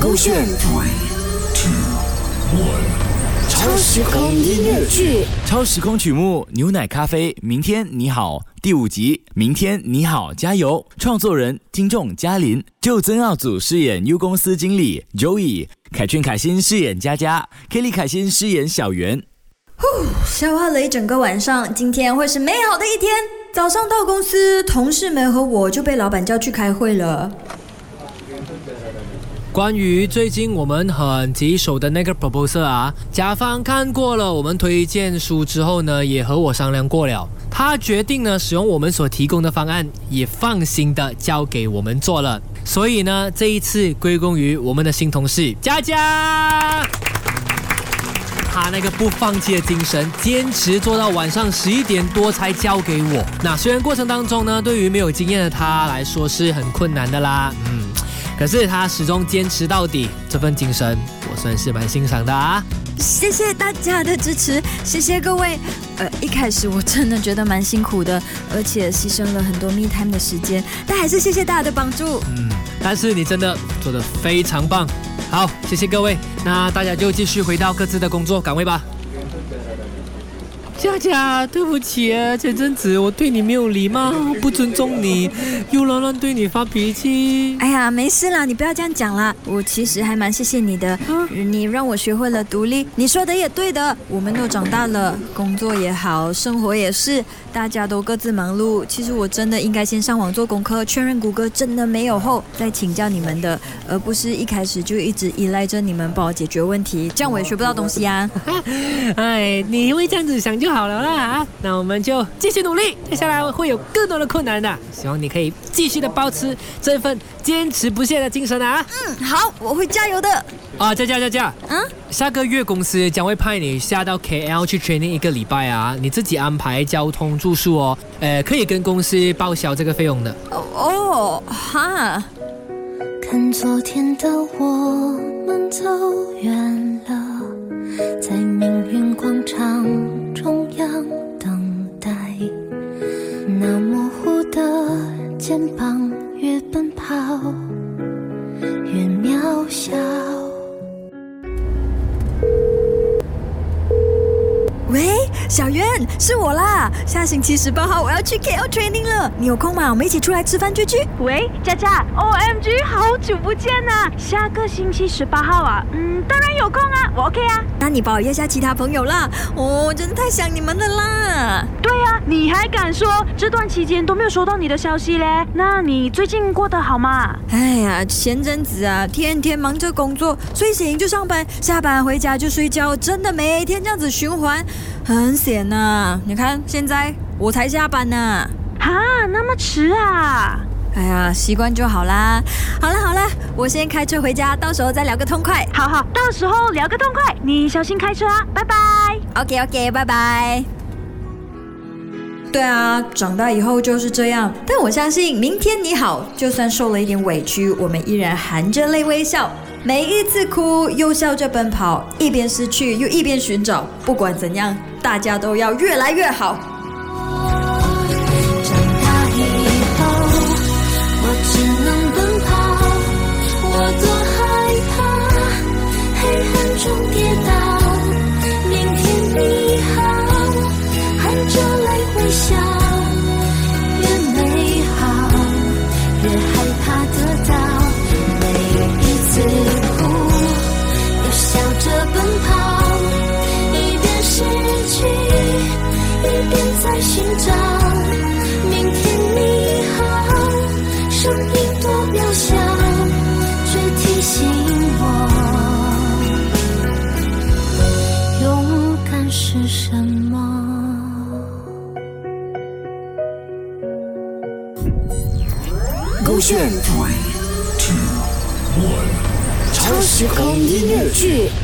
勾选 three two one 超时空音乐剧。超时空曲目《牛奶咖啡》，明天你好，第五集，明天你好，加油！创作人：听众嘉林，就曾奥祖饰演 U 公司经理 Joey，凯旋凯欣饰演佳佳，Kelly 凯欣饰演小圆。消化了一整个晚上，今天会是美好的一天。早上到公司，同事们和我就被老板叫去开会了。关于最近我们很棘手的那个 proposal 啊，甲方看过了我们推荐书之后呢，也和我商量过了，他决定呢使用我们所提供的方案，也放心的交给我们做了。所以呢，这一次归功于我们的新同事佳佳。他那个不放弃的精神，坚持做到晚上十一点多才交给我。那虽然过程当中呢，对于没有经验的他来说是很困难的啦，可是他始终坚持到底，这份精神我算是蛮欣赏的啊。谢谢大家的支持，谢谢各位。呃，一开始我真的觉得蛮辛苦的，而且牺牲了很多 me time 的时间，但还是谢谢大家的帮助。嗯，但是你真的做得非常棒。好，谢谢各位，那大家就继续回到各自的工作岗位吧。佳佳，对不起啊，前阵子我对你没有礼貌，不尊重你，又乱乱对你发脾气。哎呀，没事啦，你不要这样讲啦。我其实还蛮谢谢你的，你让我学会了独立。你说的也对的，我们都长大了，工作也好，生活也是，大家都各自忙碌。其实我真的应该先上网做功课，确认谷歌真的没有后，再请教你们的，而不是一开始就一直依赖着你们帮我解决问题，这样我也学不到东西啊。哎，你会这样子想就好了啦啊！那我们就继续努力，接下来会有更多的困难的，希望你可以继续的保持这份坚持不懈的精神啊！嗯，好，我会加油的。啊，佳佳佳佳，嗯，下个月公司将会派你下到 KL 去 training 一个礼拜啊，你自己安排交通住宿哦，呃，可以跟公司报销这个费用的。哦，哈。看昨天的我们走远了，肩膀越奔跑越渺小。小圆，是我啦。下星期十八号我要去 KL training 了，你有空吗？我们一起出来吃饭聚聚。喂，佳佳，OMG，好久不见呐！下个星期十八号啊，嗯，当然有空啊，我 OK 啊。那你帮我约下其他朋友啦，哦，真的太想你们了啦。对啊、你还敢说这段期间都没有收到你的消息嘞？那你最近过得好吗？哎呀，前阵子啊，天天忙着工作，睡醒就上班，下班回家就睡觉，真的每天这样子循环，很险呐、你看现在我才下班呢、哈，那么迟啊？哎呀，习惯就好啦。好了好了，我先开车回家，到时候再聊个痛快。好好，到时候聊个痛快，你小心开车啊，拜拜。OK OK，拜拜。对啊，长大以后就是这样。但我相信，明天你好，就算受了一点委屈，我们依然含着泪微笑。每一次哭，又笑着奔跑，一边失去又一边寻找。不管怎样，大家都要越来越好。勾选 three two one 超时空音乐剧。